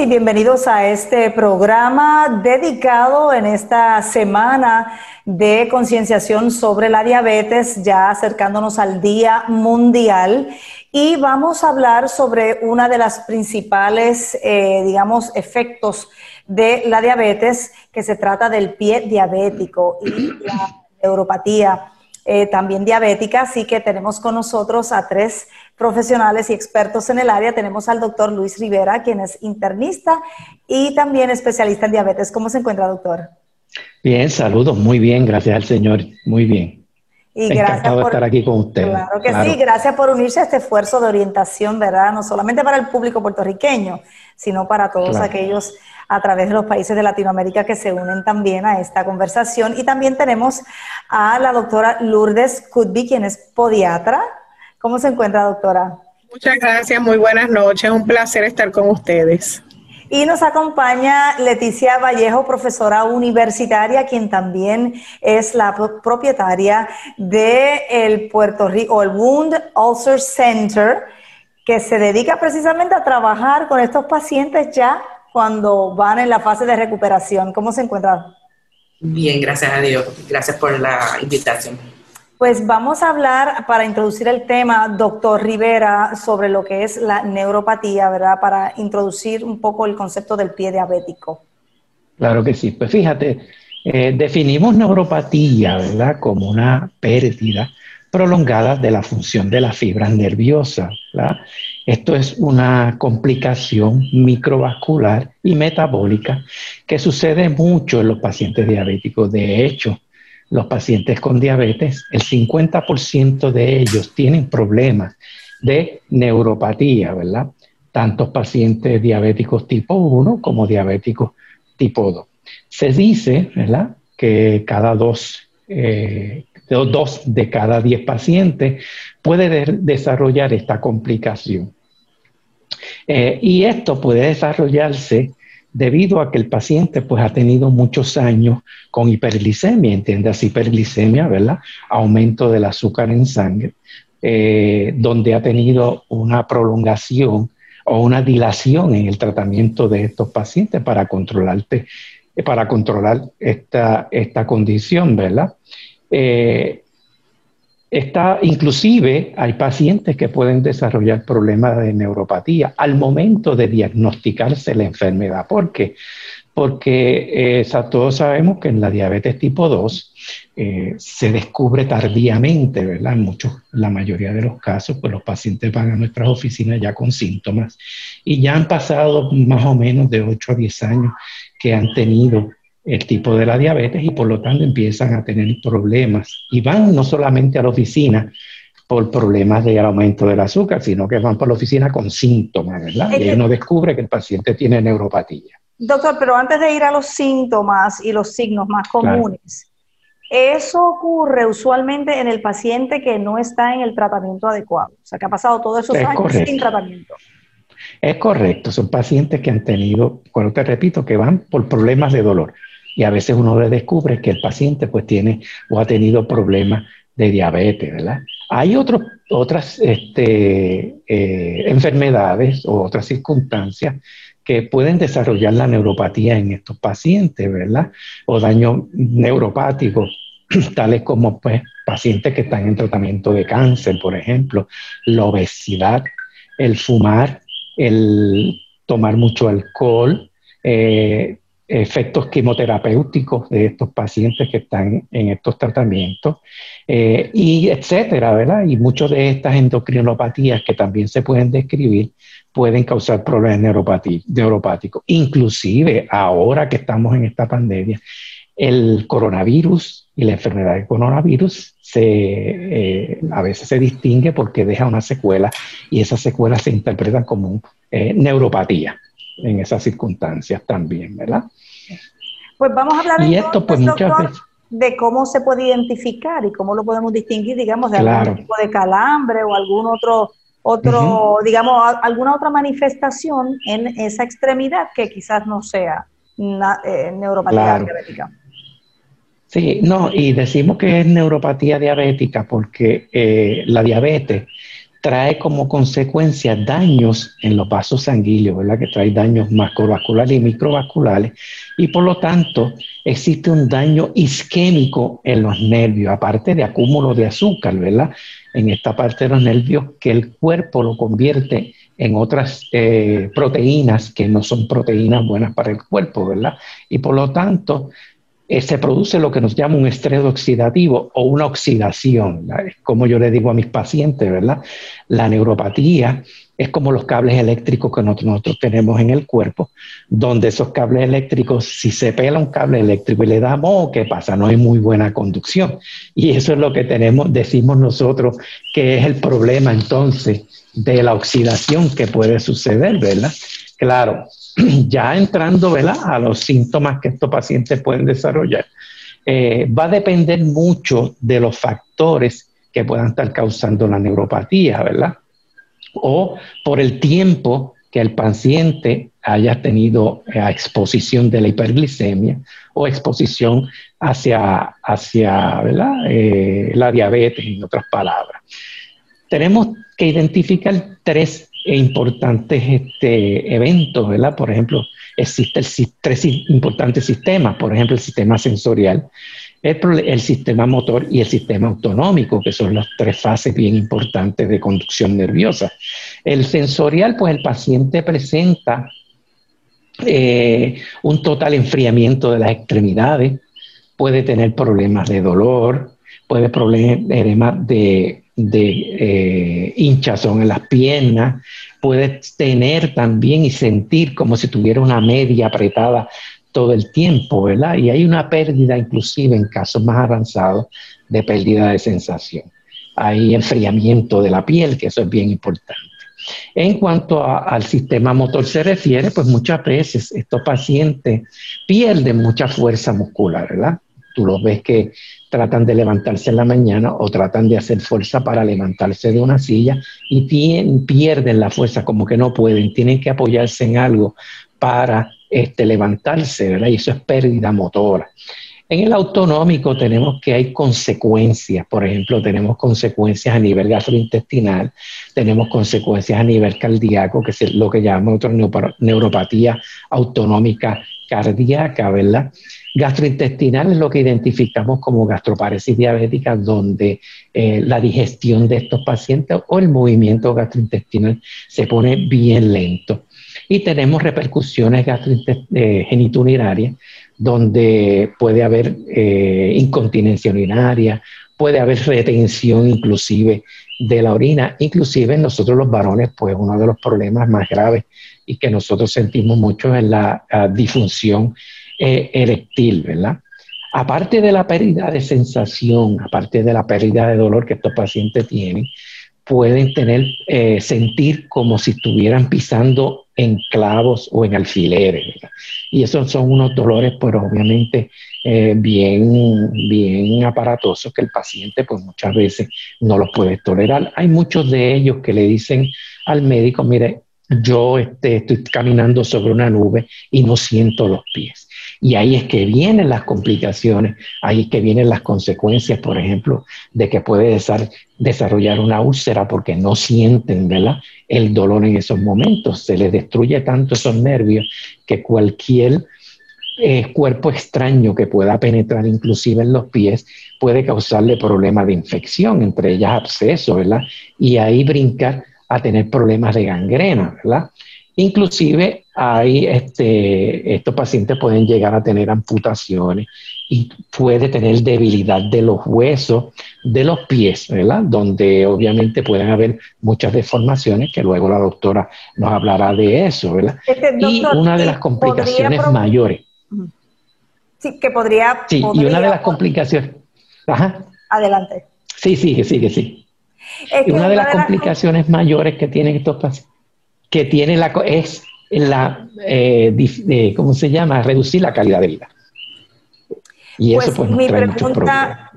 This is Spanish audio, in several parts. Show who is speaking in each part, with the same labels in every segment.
Speaker 1: Y bienvenidos a este programa dedicado en esta semana de concienciación sobre la diabetes, ya acercándonos al Día Mundial. Y vamos a hablar sobre una de las principales, eh, digamos, efectos de la diabetes, que se trata del pie diabético y la neuropatía. Eh, también diabética, así que tenemos con nosotros a tres profesionales y expertos en el área. Tenemos al doctor Luis Rivera, quien es internista y también especialista en diabetes. ¿Cómo se encuentra, doctor?
Speaker 2: Bien, saludos, muy bien, gracias al Señor, muy bien.
Speaker 1: Y gracias por estar aquí con usted. Claro que sí, gracias por unirse a este esfuerzo de orientación, ¿verdad? No solamente para el público puertorriqueño, sino para todos aquellos a través de los países de Latinoamérica que se unen también a esta conversación. Y también tenemos a la doctora Lourdes Cudby, quien es podiatra. ¿Cómo se encuentra, doctora?
Speaker 3: Muchas gracias, muy buenas noches, un placer estar con ustedes.
Speaker 1: Y nos acompaña Leticia Vallejo, profesora universitaria, quien también es la propietaria de el Puerto Rico, el Wound Ulcer Center, que se dedica precisamente a trabajar con estos pacientes ya cuando van en la fase de recuperación. ¿Cómo se encuentra?
Speaker 4: Bien, gracias a Dios. Gracias por la invitación.
Speaker 1: Pues vamos a hablar, para introducir el tema, doctor Rivera, sobre lo que es la neuropatía, ¿verdad? Para introducir un poco el concepto del pie diabético.
Speaker 2: Claro que sí. Pues fíjate, eh, definimos neuropatía, ¿verdad? Como una pérdida prolongada de la función de la fibra nerviosa. ¿verdad? Esto es una complicación microvascular y metabólica que sucede mucho en los pacientes diabéticos. De hecho, los pacientes con diabetes, el 50% de ellos tienen problemas de neuropatía, ¿verdad? Tantos pacientes diabéticos tipo 1 como diabéticos tipo 2. Se dice, ¿verdad? Que cada dos, eh, dos de cada diez pacientes puede desarrollar esta complicación. Eh, y esto puede desarrollarse debido a que el paciente pues ha tenido muchos años con hiperglicemia, entiendes, hiperglicemia, ¿verdad? Aumento del azúcar en sangre, eh, donde ha tenido una prolongación o una dilación en el tratamiento de estos pacientes para controlarte, para controlar esta, esta condición, ¿verdad? Eh, Está, inclusive hay pacientes que pueden desarrollar problemas de neuropatía al momento de diagnosticarse la enfermedad. ¿Por qué? Porque eh, todos sabemos que en la diabetes tipo 2 eh, se descubre tardíamente, ¿verdad? En muchos, la mayoría de los casos, pues los pacientes van a nuestras oficinas ya con síntomas y ya han pasado más o menos de 8 a 10 años que han tenido el tipo de la diabetes y por lo tanto empiezan a tener problemas. Y van no solamente a la oficina por problemas de aumento del azúcar, sino que van por la oficina con síntomas, ¿verdad? Y uno descubre que el paciente tiene neuropatía.
Speaker 1: Doctor, pero antes de ir a los síntomas y los signos más comunes, eso ocurre usualmente en el paciente que no está en el tratamiento adecuado, o sea, que ha pasado todos esos años sin tratamiento.
Speaker 2: Es correcto, son pacientes que han tenido, cuando te repito, que van por problemas de dolor y a veces uno le descubre que el paciente pues tiene o ha tenido problemas de diabetes, ¿verdad? Hay otras este, eh, enfermedades o otras circunstancias que pueden desarrollar la neuropatía en estos pacientes, ¿verdad? O daño neuropático, tales como pues, pacientes que están en tratamiento de cáncer, por ejemplo, la obesidad, el fumar, el tomar mucho alcohol, eh, efectos quimioterapéuticos de estos pacientes que están en estos tratamientos, eh, y etcétera, ¿verdad? Y muchas de estas endocrinopatías que también se pueden describir pueden causar problemas neuropáticos. Inclusive ahora que estamos en esta pandemia, el coronavirus y la enfermedad del coronavirus se, eh, a veces se distingue porque deja una secuela y esas secuelas se interpretan como eh, neuropatía en esas circunstancias también, ¿verdad?
Speaker 1: Pues vamos a hablar esto, pues, de cómo se puede identificar y cómo lo podemos distinguir, digamos, de algún tipo de calambre o algún otro, otro digamos, alguna otra manifestación en esa extremidad que quizás no sea eh, neuropatía diabética.
Speaker 2: Sí, no, y decimos que es neuropatía diabética porque eh, la diabetes trae como consecuencia daños en los vasos sanguíneos, ¿verdad? Que trae daños macrovasculares y microvasculares y por lo tanto existe un daño isquémico en los nervios, aparte de acúmulo de azúcar, ¿verdad? En esta parte de los nervios que el cuerpo lo convierte en otras eh, proteínas que no son proteínas buenas para el cuerpo, ¿verdad? Y por lo tanto eh, se produce lo que nos llama un estrés oxidativo o una oxidación, como yo le digo a mis pacientes, ¿verdad? La neuropatía es como los cables eléctricos que nosotros, tenemos en el cuerpo, donde esos cables eléctricos, si se pela un cable eléctrico y le damos, ¿qué pasa? No hay muy buena conducción. Y eso es lo que tenemos, decimos nosotros, que es el problema entonces de la oxidación que puede suceder, ¿verdad? Claro, ya entrando a los síntomas que estos pacientes pueden desarrollar, eh, va a depender mucho de los factores que puedan estar causando la neuropatía, ¿verdad? O por el tiempo que el paciente haya tenido eh, exposición de la hiperglicemia o exposición hacia, hacia eh, la diabetes, en otras palabras. Tenemos que identificar tres e importantes este, eventos, ¿verdad? Por ejemplo, existen tres importantes sistemas, por ejemplo, el sistema sensorial, el, sistema motor y el sistema autonómico, que son las tres fases bien importantes de conducción nerviosa. El sensorial, pues el paciente presenta eh, un total enfriamiento de las extremidades, puede tener problemas de dolor, puede tener problemas de de eh, hinchazón en las piernas, puedes tener también y sentir como si tuviera una media apretada todo el tiempo, ¿verdad? Y hay una pérdida inclusive en casos más avanzados de pérdida de sensación. Hay enfriamiento de la piel, que eso es bien importante. En cuanto al sistema motor se refiere, pues muchas veces estos pacientes pierden mucha fuerza muscular, ¿verdad? Tú los ves que tratan de levantarse en la mañana o tratan de hacer fuerza para levantarse de una silla y pierden la fuerza, como que no pueden, tienen que apoyarse en algo para este, levantarse, ¿verdad? Y eso es pérdida motora. En el autonómico tenemos que hay consecuencias, por ejemplo, tenemos consecuencias a nivel gastrointestinal, tenemos consecuencias a nivel cardíaco, que es lo que llamamos neuropatía autonómica cardíaca, ¿verdad? Gastrointestinal es lo que identificamos como gastroparesis diabética, donde eh, la digestión de estos pacientes o el movimiento gastrointestinal se pone bien lento. Y tenemos repercusiones eh, geniturinarias, donde puede haber eh, incontinencia urinaria, puede haber retención inclusive de la orina, inclusive nosotros los varones, pues uno de los problemas más graves y que nosotros sentimos mucho es la disfunción eh, erectil, ¿verdad? Aparte de la pérdida de sensación, aparte de la pérdida de dolor que estos pacientes tienen, pueden tener, eh, sentir como si estuvieran pisando en clavos o en alfileres. ¿verdad? Y esos son unos dolores, pues obviamente eh, bien, bien aparatosos que el paciente pues muchas veces no los puede tolerar. Hay muchos de ellos que le dicen al médico, mire, yo este, estoy caminando sobre una nube y no siento los pies. Y ahí es que vienen las complicaciones, ahí es que vienen las consecuencias, por ejemplo, de que puede desarrollar una úlcera porque no sienten ¿verdad? el dolor en esos momentos. Se les destruye tanto esos nervios que cualquier eh, cuerpo extraño que pueda penetrar inclusive en los pies puede causarle problemas de infección, entre ellas abscesos, ¿verdad? Y ahí brincar a tener problemas de gangrena, ¿verdad? Inclusive hay este, estos pacientes pueden llegar a tener amputaciones y puede tener debilidad de los huesos de los pies, ¿verdad? Donde obviamente pueden haber muchas deformaciones, que luego la doctora nos hablará de eso, ¿verdad? y una de las complicaciones mayores.
Speaker 1: Sí, que podría...
Speaker 2: Sí, y una de las complicaciones... Ajá.
Speaker 1: Adelante.
Speaker 2: Sí, sí, sí, que sí. y una, de las complicaciones mayores que tienen estos pacientes que tiene la, es la, eh, ¿cómo se llama? Reducir la calidad de vida.
Speaker 1: Y eso pues, pues mi pregunta,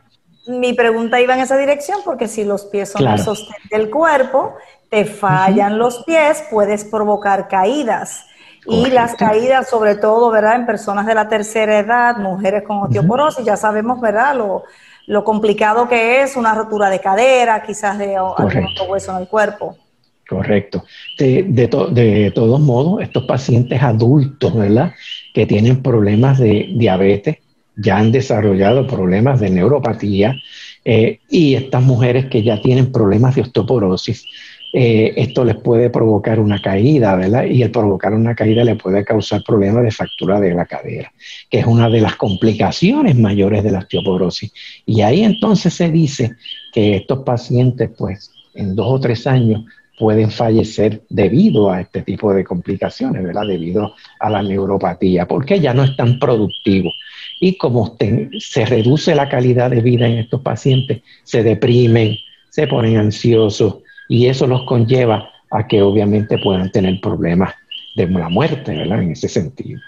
Speaker 1: Mi pregunta iba en esa dirección porque si los pies son el sostén del cuerpo, te fallan los pies, puedes provocar caídas. Y las caídas, sobre todo, ¿verdad? En personas de la tercera edad, mujeres con osteoporosis, ya sabemos, ¿verdad? Lo, lo, complicado que es una rotura de cadera, quizás de algún hueso en el cuerpo.
Speaker 2: Correcto. De, de, todos modos, estos pacientes adultos, ¿verdad? Que tienen problemas de diabetes, ya han desarrollado problemas de neuropatía, eh, y estas mujeres que ya tienen problemas de osteoporosis, eh, esto les puede provocar una caída, ¿verdad? Y el provocar una caída le puede causar problemas de fractura de la cadera, que es una de las complicaciones mayores de la osteoporosis. Y ahí entonces se dice que estos pacientes, pues, en dos o tres años pueden fallecer debido a este tipo de complicaciones, ¿verdad? Debido a la neuropatía, porque ya no es tan productivo. Y como se reduce la calidad de vida en estos pacientes, se deprimen, se ponen ansiosos y eso los conlleva a que obviamente puedan tener problemas de la muerte, ¿verdad? En ese sentido.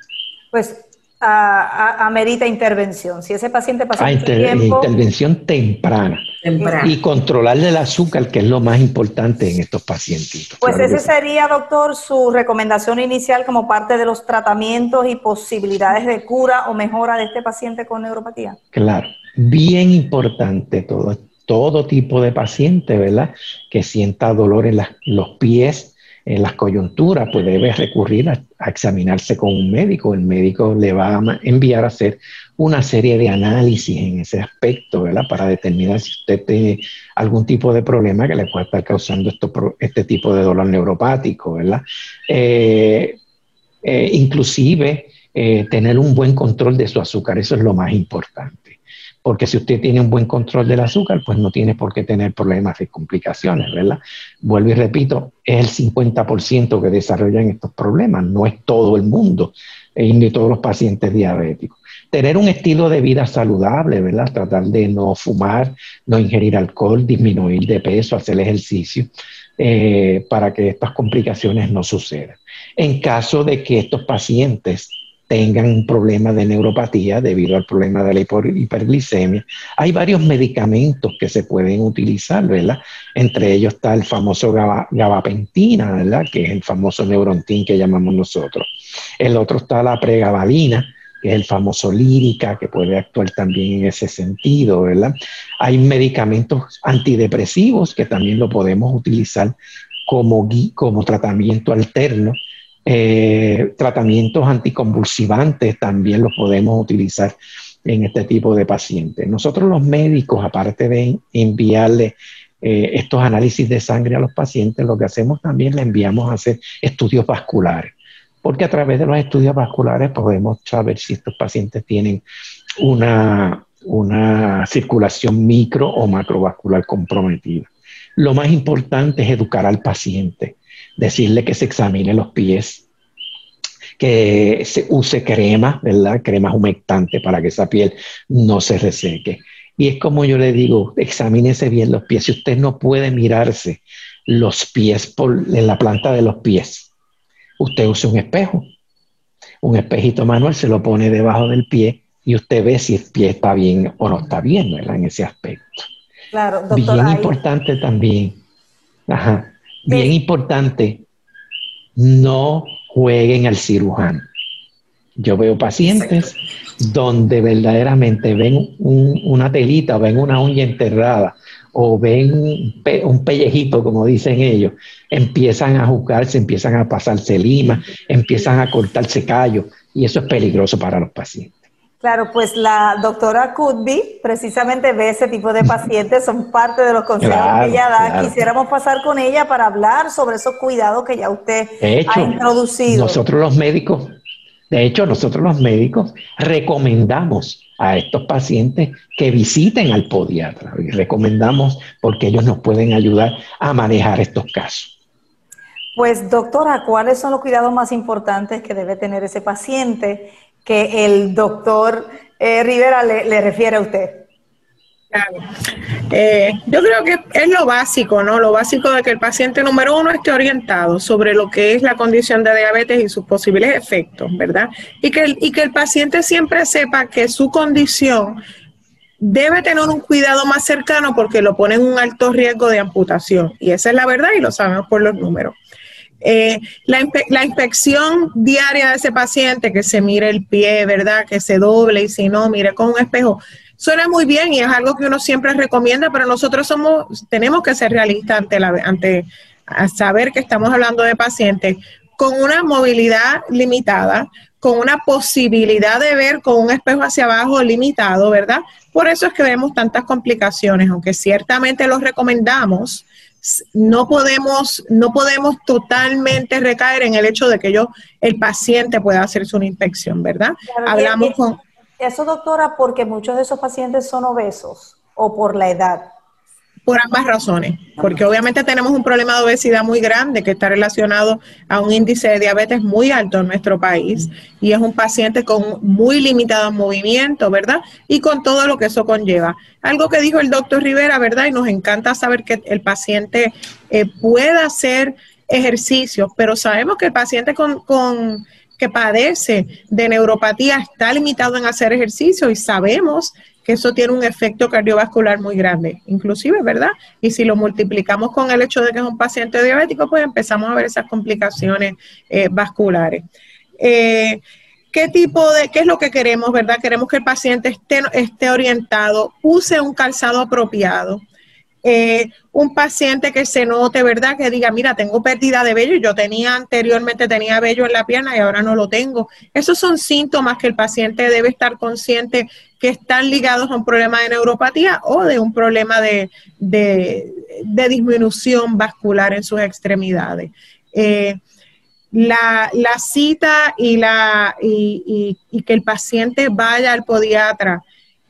Speaker 1: Pues amerita intervención. Si ese paciente pasa mucho tiempo...
Speaker 2: Intervención temprana. Y controlarle el azúcar, que es lo más importante en estos pacientes.
Speaker 1: Pues ese sería, doctor, su recomendación inicial como parte de los tratamientos y posibilidades de cura o mejora de este paciente con neuropatía.
Speaker 2: Claro, bien importante todo, todo tipo de paciente, ¿verdad? Que sienta dolor en los pies, en las coyunturas, pues debe recurrir a, examinarse con un médico. El médico le va a enviar a hacer una serie de análisis en ese aspecto, ¿verdad? Para determinar si usted tiene algún tipo de problema que le pueda estar causando esto, este tipo de dolor neuropático, ¿verdad? Eh, eh, inclusive eh, tener un buen control de su azúcar, eso es lo más importante porque si usted tiene un buen control del azúcar, pues no tiene por qué tener problemas de complicaciones, ¿verdad? Vuelvo y repito, es el 50% que desarrollan estos problemas, no es todo el mundo, eh, ni todos los pacientes diabéticos. Tener un estilo de vida saludable, ¿verdad? Tratar de no fumar, no ingerir alcohol, disminuir de peso, hacer ejercicio, eh, para que estas complicaciones no sucedan. En caso de que estos pacientes tengan un problema de neuropatía debido al problema de la hiperglicemia. Hay varios medicamentos que se pueden utilizar, ¿verdad? Entre ellos está el famoso gabapentina, ¿verdad? Que es el famoso neurontin que llamamos nosotros. El otro está la pregabalina, que es el famoso lírica, que puede actuar también en ese sentido, ¿verdad? Hay medicamentos antidepresivos que también lo podemos utilizar como, como tratamiento alterno Eh, tratamientos anticonvulsivantes también los podemos utilizar en este tipo de pacientes. Nosotros los médicos, aparte de enviarle eh, estos análisis de sangre a los pacientes, lo que hacemos también le enviamos a hacer estudios vasculares, porque a través de los estudios vasculares podemos saber si estos pacientes tienen una, una circulación micro o macrovascular comprometida. Lo más importante es educar al paciente, decirle que se examine los pies, que se use crema, ¿verdad? Cremas humectantes para que esa piel no se reseque. Y es como yo le digo, examínese bien los pies. Si usted no puede mirarse los pies por, en la planta de los pies, usted use un espejo. Un espejito manual se lo pone debajo del pie y usted ve si el pie está bien o no está bien, ¿verdad? En ese aspecto. Claro, doctor, Bien importante también. Ajá. Bien importante, no jueguen al cirujano. Yo veo pacientes donde verdaderamente ven una telita o ven una uña enterrada o ven un, pellejito, como dicen ellos, empiezan a juzgarse, empiezan a pasarse lima, empiezan a cortarse callos y eso es peligroso para los pacientes.
Speaker 1: Claro, pues la doctora Kutby precisamente ve ese tipo de pacientes, son parte de los consejos que ella da. Quisiéramos pasar con ella para hablar sobre esos cuidados que ya usted ha introducido.
Speaker 2: Nosotros los médicos de hecho, nosotros los médicos recomendamos a estos pacientes que visiten al podiatra y recomendamos porque ellos nos pueden ayudar a manejar estos casos.
Speaker 1: Pues doctora, ¿cuáles son los cuidados más importantes que debe tener ese paciente que el doctor eh, Rivera le refiere a usted?
Speaker 3: Eh, yo creo que es lo básico, ¿no? Lo básico de que el paciente número uno esté orientado sobre lo que es la condición de diabetes y sus posibles efectos, ¿verdad? Y que el, y que el paciente siempre sepa que su condición debe tener un cuidado más cercano porque lo pone en un alto riesgo de amputación. Y esa es la verdad y lo sabemos por los números. Eh, la, inspección diaria de ese paciente, que se mire el pie, ¿verdad? Que se doble y si no, mire con un espejo. Suena muy bien y es algo que uno siempre recomienda, pero nosotros somos, tenemos que ser realistas ante, la, ante saber que estamos hablando de pacientes con una movilidad limitada, con una posibilidad de ver con un espejo hacia abajo limitado, ¿verdad? Por eso es que vemos tantas complicaciones, aunque ciertamente los recomendamos, no podemos, no podemos totalmente recaer en el hecho de que yo, el paciente pueda hacerse una inspección, ¿verdad? Hablamos con
Speaker 1: eso, doctora, porque muchos de esos pacientes son obesos o por la edad.
Speaker 3: Por ambas razones, porque obviamente tenemos un problema de obesidad muy grande que está relacionado a un índice de diabetes muy alto en nuestro país y es un paciente con muy limitado movimiento, ¿verdad? Y con todo lo que eso conlleva. Algo que dijo el doctor Rivera, ¿verdad? Y nos encanta saber que el paciente eh, pueda hacer ejercicios, pero sabemos que el paciente con, con que padece de neuropatía está limitado en hacer ejercicio y sabemos que eso tiene un efecto cardiovascular muy grande, inclusive, ¿verdad? Y si lo multiplicamos con el hecho de que es un paciente diabético, pues empezamos a ver esas complicaciones eh, vasculares. Eh, ¿Qué tipo de, qué es lo que queremos, verdad? Queremos que el paciente esté, esté orientado, use un calzado apropiado, eh, un paciente que se note, ¿verdad? Que diga, mira, tengo pérdida de vello, yo tenía anteriormente, tenía vello en la pierna y ahora no lo tengo. Esos son síntomas que el paciente debe estar consciente que están ligados a un problema de neuropatía o de un problema de, disminución vascular en sus extremidades. Eh, la, cita y, la, y que el paciente vaya al podiatra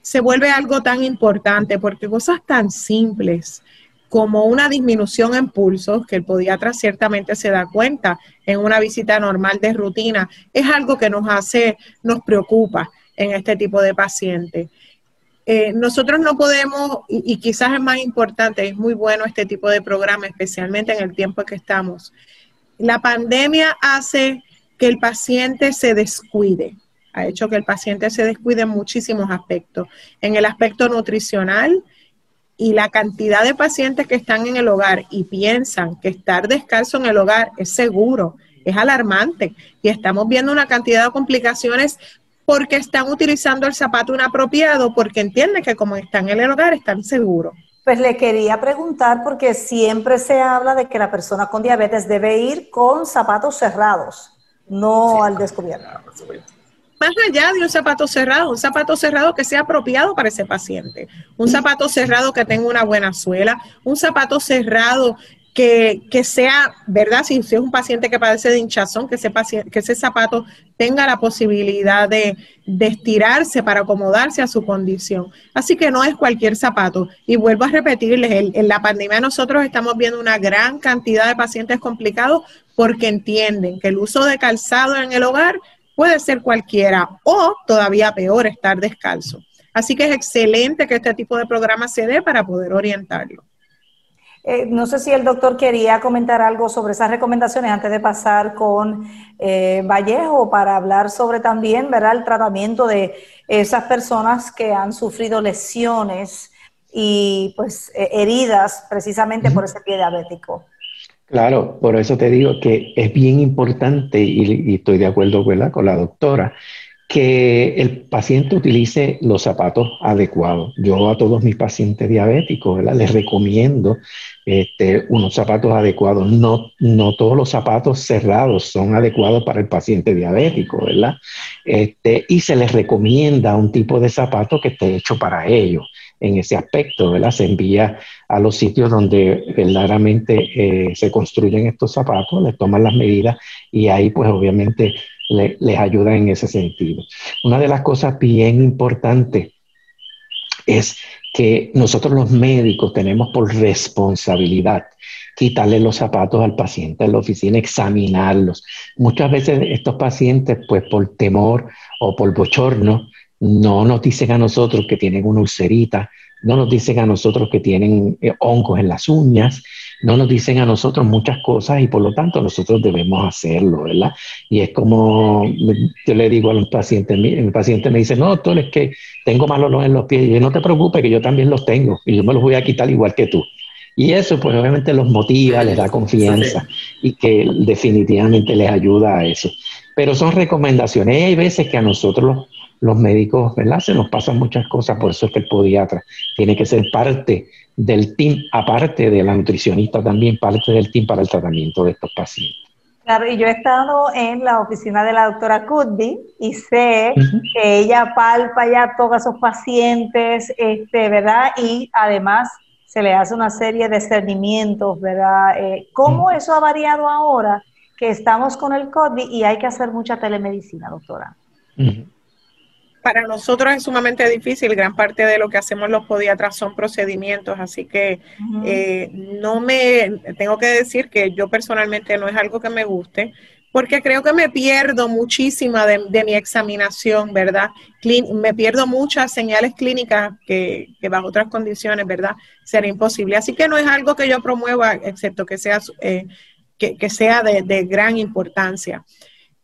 Speaker 3: se vuelve algo tan importante porque cosas tan simples como una disminución en pulsos, que el podiatra ciertamente se da cuenta en una visita normal de rutina, es algo que nos hace, nos preocupa en este tipo de pacientes. Eh, nosotros no podemos, y, y, quizás es más importante, es muy bueno este tipo de programa, especialmente en el tiempo en que estamos. La pandemia hace que el paciente se descuide ha hecho que el paciente se descuide en muchísimos aspectos. En el aspecto nutricional y la cantidad de pacientes que están en el hogar y piensan que estar descalzo en el hogar es seguro, es alarmante. Y estamos viendo una cantidad de complicaciones porque están utilizando el zapato inapropiado, porque entienden que como están en el hogar están seguros.
Speaker 1: Pues le quería preguntar porque siempre se habla de que la persona con diabetes debe ir con zapatos cerrados no al descubierto.
Speaker 3: Más allá de un zapato cerrado, un zapato cerrado que sea apropiado para ese paciente, un zapato cerrado que tenga una buena suela, un zapato cerrado que, sea, ¿verdad? Si, es un paciente que padece de hinchazón, que ese, que ese zapato tenga la posibilidad de, estirarse para acomodarse a su condición. Así que no es cualquier zapato. Y vuelvo a repetirles, en la pandemia nosotros estamos viendo una gran cantidad de pacientes complicados porque entienden que el uso de calzado en el hogar puede ser cualquiera o todavía peor, estar descalzo. Así que es excelente que este tipo de programa se dé para poder orientarlo.
Speaker 1: Eh, no sé si el doctor quería comentar algo sobre esas recomendaciones antes de pasar con eh, Vallejo para hablar sobre también ¿verdad? el tratamiento de esas personas que han sufrido lesiones y pues eh, heridas precisamente por ese pie diabético.
Speaker 2: Claro, por eso te digo que es bien importante y, estoy de acuerdo con la doctora que el paciente utilice los zapatos adecuados. Yo a todos mis pacientes diabéticos les recomiendo este, unos zapatos adecuados. No, no todos los zapatos cerrados son adecuados para el paciente diabético, ¿verdad? Este, y se les recomienda un tipo de zapato que esté hecho para ellos en ese aspecto, ¿verdad? Se envía a los sitios donde verdaderamente eh, se construyen estos zapatos, les toman las medidas y ahí pues obviamente les ayuda en ese sentido. Una de las cosas bien importantes es que nosotros los médicos tenemos por responsabilidad quitarle los zapatos al paciente en la oficina, examinarlos. Muchas veces estos pacientes, pues por temor o por bochorno, no nos dicen a nosotros que tienen una ulcerita, no nos dicen a nosotros que tienen eh, hongos en las uñas, no nos dicen a nosotros muchas cosas y por lo tanto nosotros debemos hacerlo, ¿verdad? Y es como yo le digo a los pacientes, mi, paciente me dice, no, doctor, es que tengo mal olor en los pies. Y yo, no te preocupes, que yo también los tengo y yo me los voy a quitar igual que tú. Y eso, pues obviamente los motiva, les da confianza y que definitivamente les ayuda a eso. Pero son recomendaciones. Hay veces que a nosotros los médicos, ¿verdad? Se nos pasan muchas cosas, por eso es que el podiatra tiene que ser parte del team, aparte de la nutricionista también, parte del team para el tratamiento de estos pacientes.
Speaker 1: Claro, y yo he estado en la oficina de la doctora Cudby y sé que ella palpa ya todos esos pacientes, este, ¿verdad? Y además se le hace una serie de cernimientos, ¿verdad? Eh, ¿Cómo eso ha variado ahora que estamos con el COVID y hay que hacer mucha telemedicina, doctora?
Speaker 3: Para nosotros es sumamente difícil. Gran parte de lo que hacemos los podiatras son procedimientos, así que eh, no me, tengo que decir que yo personalmente no es algo que me guste, porque creo que me pierdo muchísima de, mi examinación, ¿verdad? me pierdo muchas señales clínicas que, bajo otras condiciones, ¿verdad? Sería imposible. Así que no es algo que yo promueva, excepto que sea, eh, que, sea de gran importancia.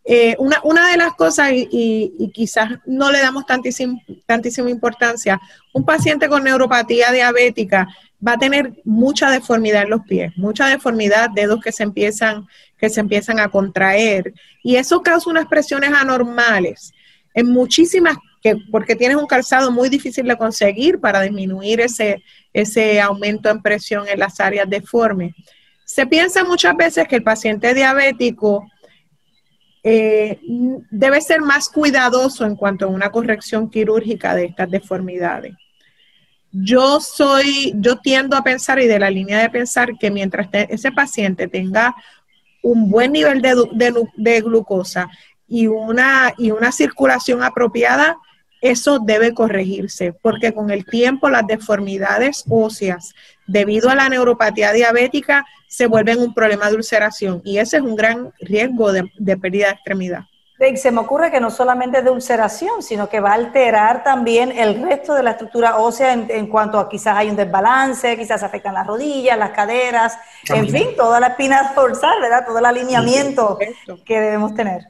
Speaker 3: Eh, una, una, de las cosas, y, quizás no le damos tantísima, importancia, un paciente con neuropatía diabética va a tener mucha deformidad en los pies, mucha deformidad, dedos que se empiezan, que se empiezan a contraer, y eso causa unas presiones anormales en muchísimas, que, porque tienes un calzado muy difícil de conseguir para disminuir ese, ese aumento en presión en las áreas deformes. Se piensa muchas veces que el paciente diabético eh, debe ser más cuidadoso en cuanto a una corrección quirúrgica de estas deformidades. Yo soy, yo tiendo a pensar y de la línea de pensar que mientras ese paciente tenga un buen nivel de, glucosa y una, y una circulación apropiada, eso debe corregirse, porque con el tiempo las deformidades óseas debido a la neuropatía diabética se vuelven un problema de ulceración y ese es un gran riesgo de, pérdida de extremidad.
Speaker 1: Se me ocurre que no solamente de ulceración, sino que va a alterar también el resto de la estructura ósea en, cuanto a quizás hay un desbalance, quizás afectan las rodillas, las caderas, en fin, toda la espina dorsal, ¿verdad? Todo el alineamiento que debemos tener.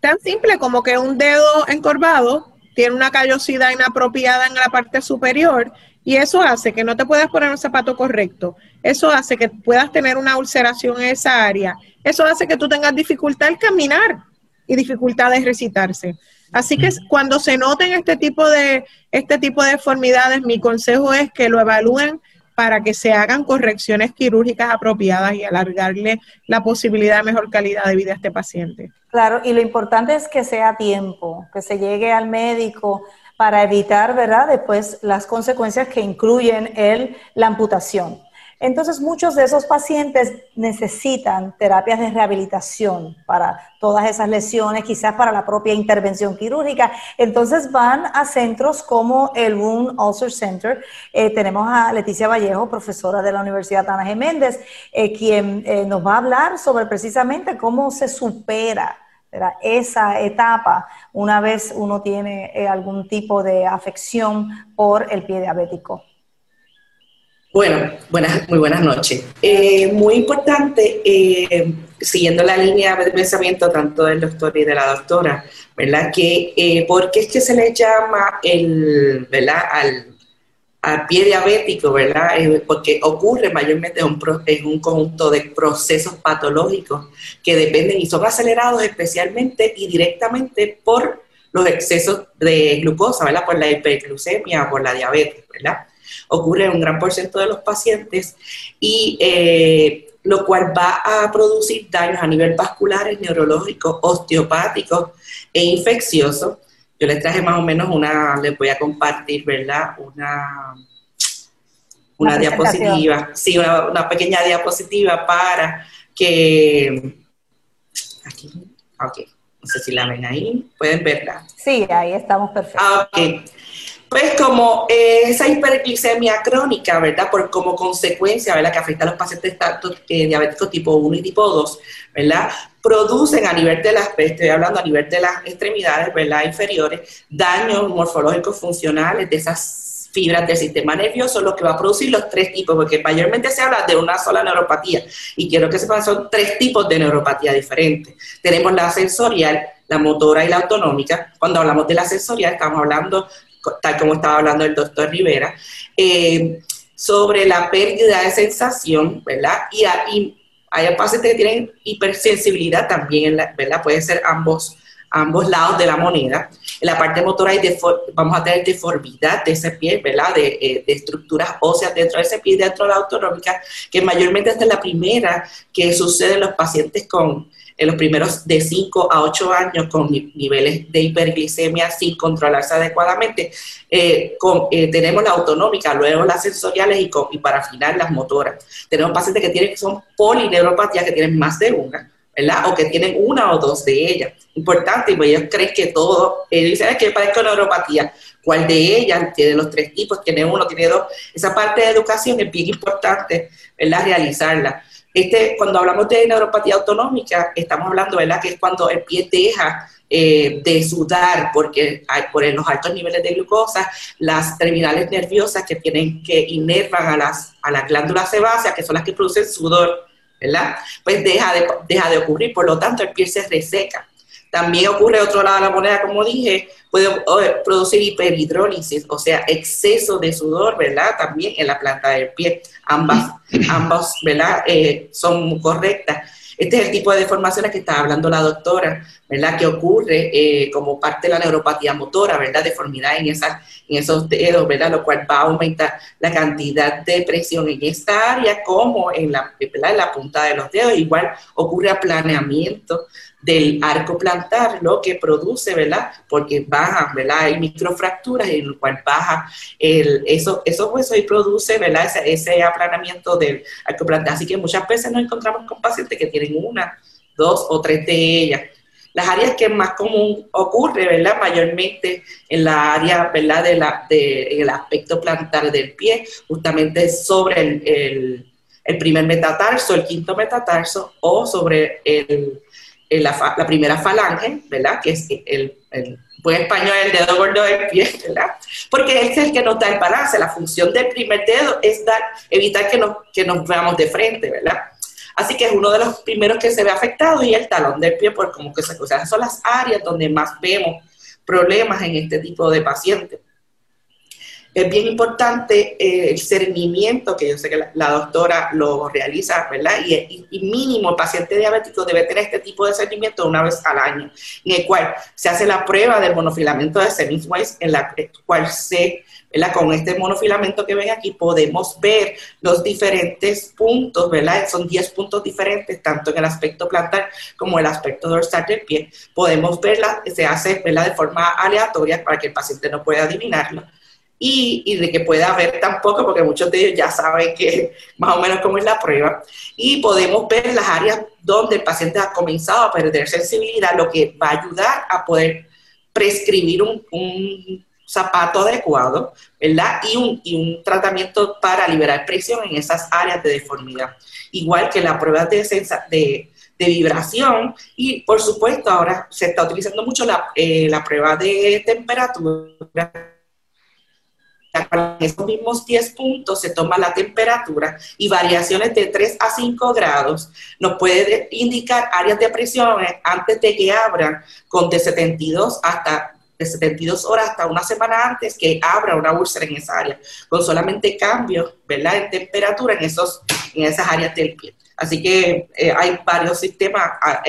Speaker 3: Tan simple como que un dedo encorvado tiene una callosidad inapropiada en la parte superior y eso hace que no te puedas poner un zapato correcto. Eso hace que puedas tener una ulceración en esa área. Eso hace que tú tengas dificultad al caminar y dificultad de recitarse. Así que cuando se noten este tipo de este tipo de deformidades, mi consejo es que lo evalúen para que se hagan correcciones quirúrgicas apropiadas y alargarle la posibilidad de mejor calidad de vida a este paciente.
Speaker 1: Claro, y lo importante es que sea a tiempo, que se llegue al médico para evitar, ¿verdad?, después las consecuencias que incluyen el, la amputación. Entonces, muchos de esos pacientes necesitan terapias de rehabilitación para todas esas lesiones, quizás para la propia intervención quirúrgica. Entonces, van a centros como el Wound Ulcer Center. Eh, tenemos a Leticia Vallejo, profesora de la Universidad Ana Geméndez, eh, quien eh, nos va a hablar sobre precisamente cómo se supera esa etapa una vez uno tiene algún tipo de afección por el pie diabético.
Speaker 4: Bueno, buenas, muy buenas noches. Eh, muy importante, eh, siguiendo la línea de pensamiento tanto del doctor y de la doctora, ¿verdad? Que, eh, ¿Por qué es que se le llama el, ¿verdad? Al, pie diabético, ¿verdad? porque ocurre mayormente en un, en un conjunto de procesos patológicos que dependen y son acelerados especialmente y directamente por los excesos de glucosa, ¿verdad? Por la hiperglucemia, por la diabetes, ¿verdad? Ocurre en un gran porcentaje de los pacientes y eh, lo cual va a producir daños a nivel vasculares, neurológicos, osteopáticos e infecciosos. Yo les traje más o menos una, les voy a compartir, ¿verdad? Una, una diapositiva, sí, una, pequeña diapositiva para que, aquí, ok, no sé si la ven ahí, pueden verla.
Speaker 1: Sí, ahí estamos perfectos.
Speaker 4: Ah, ok. Pues como eh, esa hiperglicemia crónica, ¿verdad? Por como consecuencia, ¿verdad? Que afecta a los pacientes tanto, eh, diabéticos tipo 1 y tipo 2, ¿verdad? Producen a nivel de las, estoy hablando a nivel de las extremidades, ¿verdad? Inferiores, daños morfológicos funcionales de esas fibras del sistema nervioso, lo que va a producir los tres tipos, porque mayormente se habla de una sola neuropatía, y quiero que sepan, son tres tipos de neuropatía diferentes. Tenemos la sensorial, la motora y la autonómica. Cuando hablamos de la sensorial, estamos hablando tal como estaba hablando el doctor Rivera, eh, sobre la pérdida de sensación, ¿verdad? Y, hay pacientes que tienen hipersensibilidad también, ¿verdad? Puede ser ambos, ambos lados de la moneda. En la parte motora hay vamos a tener deformidad de ese pie, ¿verdad? De, eh, de, estructuras óseas dentro de ese pie, dentro de la autonómica, que mayormente esta es la primera que sucede en los pacientes con en los primeros de 5 a 8 años con niveles de hiperglicemia sin controlarse adecuadamente. Eh, eh, tenemos la autonómica, luego las sensoriales y, para final las motoras. Tenemos pacientes que tienen son polineuropatías, que tienen más de una. ¿verdad? O que tienen una o dos de ellas. Importante, ellos creen que todo, ellos dicen que parezco neuropatía. ¿Cuál de ellas? Tiene los tres tipos, tiene uno, tiene dos. Esa parte de educación es bien importante, ¿verdad? Realizarla. Este, cuando hablamos de neuropatía autonómica, estamos hablando, ¿verdad?, que es cuando el pie deja eh, de sudar porque por los altos niveles de glucosa, las terminales nerviosas que tienen que inervan a las, a las glándulas sebáceas, que son las que producen sudor, ¿verdad? Pues deja de, deja de ocurrir, por lo tanto el pie se reseca. También ocurre otro lado de la moneda, como dije, puede producir hiperhidrólisis, o sea, exceso de sudor, ¿verdad? También en la planta del pie. Ambas, ambas ¿verdad? Eh, son correctas. Este es el tipo de deformaciones que está hablando la doctora, ¿verdad? Que ocurre eh, como parte de la neuropatía motora, ¿verdad? Deformidad en, esa, en esos dedos, ¿verdad? Lo cual va a aumentar la cantidad de presión en esta área como en la, en la punta de los dedos. Igual ocurre aplaneamiento del arco plantar, lo que produce, ¿verdad? Porque baja, ¿verdad? Hay microfracturas en lo cual baja el, eso, esos huesos y produce, ¿verdad? Ese, ese aplanamiento del arco plantar. Así que muchas veces nos encontramos con pacientes que tienen una, dos o tres de ellas. Las áreas que más común ocurre, ¿verdad? Mayormente en la área, ¿verdad? De la, de, el aspecto plantar del pie, justamente sobre el, el primer metatarso, el quinto metatarso o sobre el la, la, primera falange, ¿verdad? Que es el, el buen español, el dedo gordo del pie, ¿verdad? Porque es el que nos da el balance. La función del primer dedo es dar, evitar que nos, que nos veamos de frente, ¿verdad? Así que es uno de los primeros que se ve afectado y el talón del pie, por como que se, o sea, son las áreas donde más vemos problemas en este tipo de pacientes. Es bien importante eh, el cernimiento, que yo sé que la, doctora lo realiza, ¿verdad? Y, mínimo el paciente diabético debe tener este tipo de cernimiento una vez al año, en el cual se hace la prueba del monofilamento de Semmelweis, en la cual se, ¿verdad? Con este monofilamento que ven aquí podemos ver los diferentes puntos, ¿verdad? Son 10 puntos diferentes, tanto en el aspecto plantar como el aspecto dorsal del pie. Podemos verla, se hace, ¿verdad? De forma aleatoria para que el paciente no pueda adivinarlo y, de que pueda haber tampoco, porque muchos de ellos ya saben que más o menos cómo es la prueba, y podemos ver las áreas donde el paciente ha comenzado a perder sensibilidad, lo que va a ayudar a poder prescribir un, zapato adecuado, ¿verdad? Y un, tratamiento para liberar presión en esas áreas de deformidad. Igual que la prueba de, de, de vibración y, por supuesto, ahora se está utilizando mucho la, eh, la prueba de temperatura en esos mismos 10 puntos se toma la temperatura y variaciones de 3 a 5 grados nos puede indicar áreas de presión antes de que abran con de 72 hasta de 72 horas hasta una semana antes que abra una úlcera en esa área, con solamente cambios, ¿verdad?, en temperatura en, esos, en esas áreas del pie. Así que eh, hay varios sistemas, ah,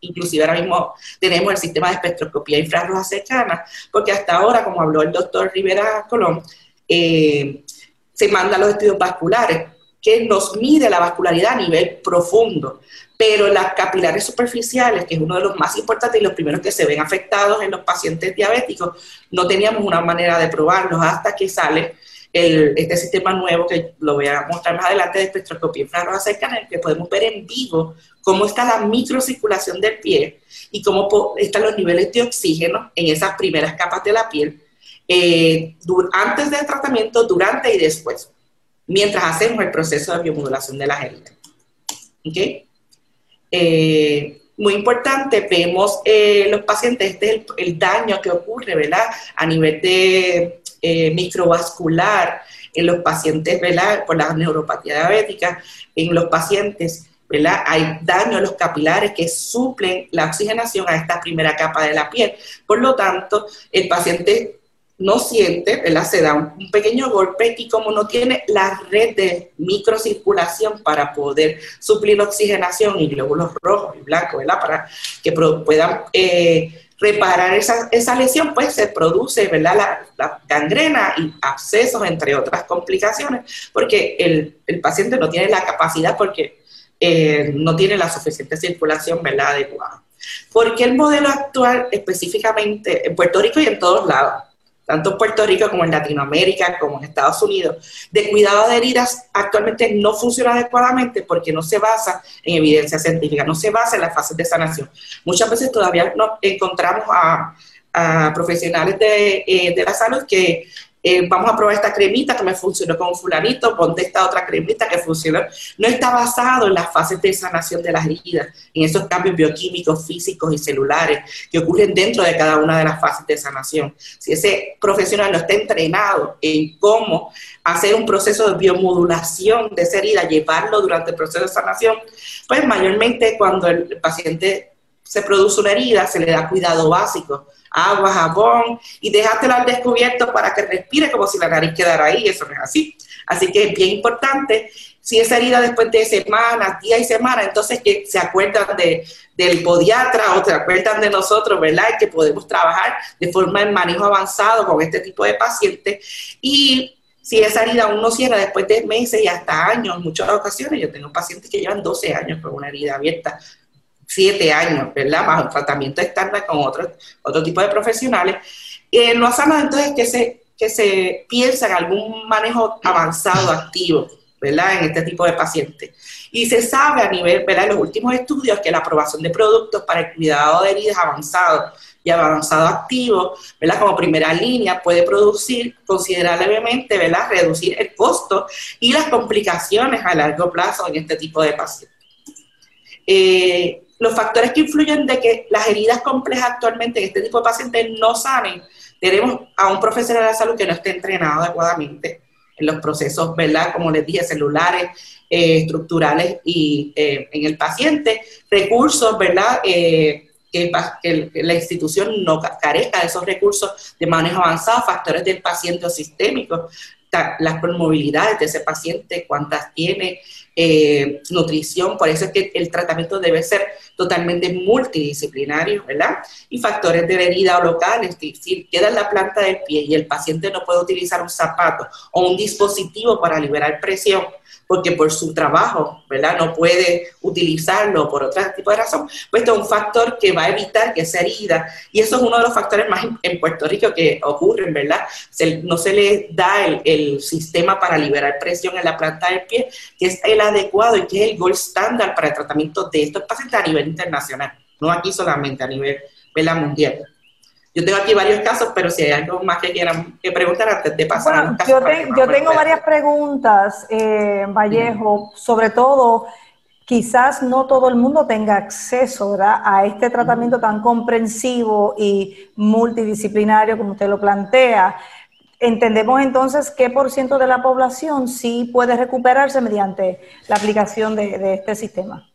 Speaker 4: inclusive ahora mismo tenemos el sistema de espectroscopía infrarroja cercana, porque hasta ahora, como habló el doctor Rivera Colón, eh, se mandan los estudios vasculares, que nos mide la vascularidad a nivel profundo, pero las capilares superficiales, que es uno de los más importantes y los primeros que se ven afectados en los pacientes diabéticos, no teníamos una manera de probarlos hasta que sale este sistema nuevo que lo voy a mostrar más adelante de espectroscopía infrarroja cercana, en el que podemos ver en vivo cómo está la microcirculación del pie y cómo están los niveles de oxígeno en esas primeras capas de la piel, eh, antes del tratamiento, durante y después, mientras hacemos el proceso de biomodulación de la heridas. ¿Okay? Eh, muy importante, vemos eh, los pacientes, este es el, daño que ocurre, ¿verdad? A nivel de eh, microvascular en los pacientes, ¿verdad? Por la neuropatía diabética, en los pacientes, ¿verdad? Hay daño en los capilares que suplen la oxigenación a esta primera capa de la piel. Por lo tanto, el paciente no siente, ¿verdad? Se da un, pequeño golpe y como no tiene la red de microcirculación para poder suplir la oxigenación y glóbulos rojos y blancos, ¿verdad? Para que puedan eh, reparar esa, esa, lesión, pues se produce, ¿verdad? La, gangrena y abscesos, entre otras complicaciones, porque el, el paciente no tiene la capacidad porque eh, no tiene la suficiente circulación, ¿verdad? Adecuada. Porque el modelo actual, específicamente en Puerto Rico y en todos lados, tanto en Puerto Rico como en Latinoamérica, como en Estados Unidos, de cuidado de heridas actualmente no funciona adecuadamente porque no se basa en evidencia científica, no se basa en las fases de sanación. Muchas veces todavía nos encontramos a, profesionales de, eh, de la salud que eh, vamos a probar esta cremita que me funcionó con fulanito, ponte esta otra cremita que funcionó. No está basado en las fases de sanación de las heridas, en esos cambios bioquímicos, físicos y celulares que ocurren dentro de cada una de las fases de sanación. Si ese profesional no está entrenado en cómo hacer un proceso de biomodulación de esa herida, llevarlo durante el proceso de sanación, pues mayormente cuando el paciente se produce una herida, se le da cuidado básico agua, jabón y dejártela al descubierto para que respire como si la nariz quedara ahí. Eso no es así. Así que es bien importante. Si esa herida después de semanas, días y semanas, entonces que se acuerdan de, del podiatra o se acuerdan de nosotros, ¿verdad? Que podemos trabajar de forma de manejo avanzado con este tipo de pacientes. Y si esa herida aún no cierra después de meses y hasta años, en muchas ocasiones, yo tengo pacientes que llevan 12 años con una herida abierta, siete años, ¿verdad? Bajo tratamiento estándar con otro, otro tipo de profesionales. Eh, no hacemos entonces que se, que se piensa en algún manejo avanzado, activo, ¿verdad? En este tipo de pacientes. Y se sabe a nivel, ¿verdad? En los últimos estudios que la aprobación de productos para el cuidado de heridas avanzado y avanzado activo, ¿verdad? Como primera línea puede producir considerablemente, ¿verdad? Reducir el costo y las complicaciones a largo plazo en este tipo de pacientes. Eh, los factores que influyen de que las heridas complejas actualmente en este tipo de pacientes no sanen, tenemos a un profesional de la salud que no esté entrenado adecuadamente en los procesos, ¿verdad? Como les dije, celulares, eh, estructurales y eh, en el paciente, recursos, ¿verdad? Eh, que, la institución no carezca de esos recursos de manejo avanzado, factores del paciente o sistémicos, las movilidades de ese paciente, cuántas tiene, nutrición, por eso es que el tratamiento debe ser totalmente multidisciplinario, ¿verdad? Y factores de herida o locales, si queda en la planta del pie y el paciente no puede utilizar un zapato o un dispositivo para liberar presión, porque por su trabajo, ¿verdad? No puede utilizarlo por otro tipo de razón, pues esto es un factor que va a evitar que esa herida, y eso es uno de los factores más en Puerto Rico que ocurren, ¿verdad? no se le da el, el, sistema para liberar presión en la planta del pie, que es el adecuado y que es el gold standard para el tratamiento de estos pacientes a nivel internacional, no aquí solamente, a nivel ¿verdad? mundial. Yo tengo aquí varios casos, pero si hay algo más que quieran que preguntar antes de pasar
Speaker 1: bueno, Yo, yo tengo varias preguntas, eh, Vallejo, sobre todo, quizás no todo el mundo tenga acceso a este tratamiento tan comprensivo y multidisciplinario como usted lo plantea. Entendemos entonces qué por ciento de la población sí puede recuperarse mediante la aplicación de este sistema.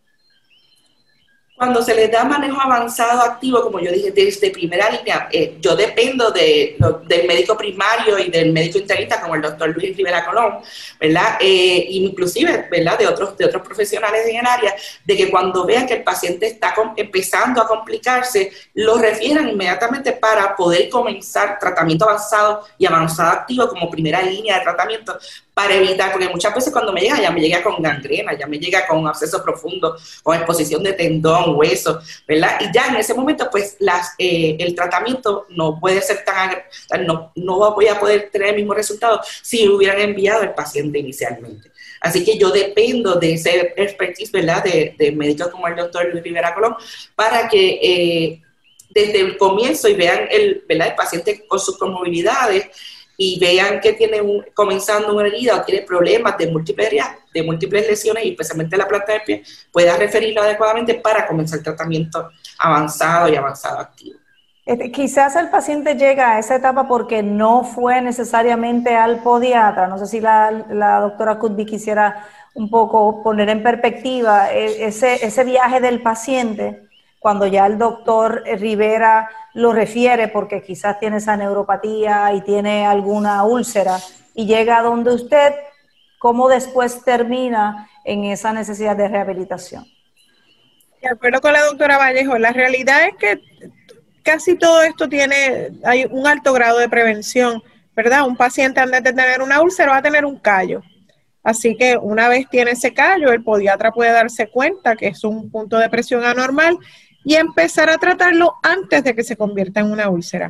Speaker 4: Cuando se les da manejo avanzado activo, como yo dije, desde primera línea, eh, yo dependo de, del médico primario y del médico internista, como el doctor Luis Rivera Colón, ¿verdad? Eh, inclusive, ¿verdad? De otros, de otros profesionales en el área, de que cuando vean que el paciente está empezando a complicarse, lo refieran inmediatamente para poder comenzar tratamiento avanzado y avanzado activo como primera línea de tratamiento para evitar, porque muchas veces cuando me llega, ya me llega con gangrena, ya me llega con absceso profundo, con exposición de tendón, hueso, ¿verdad? Y ya en ese momento, pues las, eh, el tratamiento no puede ser tan, no, no voy a poder tener el mismo resultado si hubieran enviado al paciente inicialmente. Así que yo dependo de ese expertise, ¿verdad? De, de médicos como el doctor Luis Rivera Colón, para que eh, desde el comienzo y vean el, ¿verdad? el paciente con sus comorbilidades, y vean que tiene comenzando una herida o tiene problemas de múltiples, de múltiples lesiones, y especialmente la planta del pie, pueda referirlo adecuadamente para comenzar tratamiento avanzado y avanzado activo.
Speaker 1: Este, quizás el paciente llega a esa etapa porque no fue necesariamente al podiatra. No sé si la, la doctora Kutby quisiera un poco poner en perspectiva e, ese, ese viaje del paciente cuando ya el doctor Rivera lo refiere porque quizás tiene esa neuropatía y tiene alguna úlcera y llega a donde usted, ¿cómo después termina en esa necesidad de rehabilitación?
Speaker 3: De acuerdo con la doctora Vallejo, la realidad es que casi todo esto tiene, hay un alto grado de prevención, ¿verdad? Un paciente antes de tener una úlcera va a tener un callo. Así que una vez tiene ese callo, el podiatra puede darse cuenta que es un punto de presión anormal y empezar a tratarlo antes de que se convierta en una úlcera.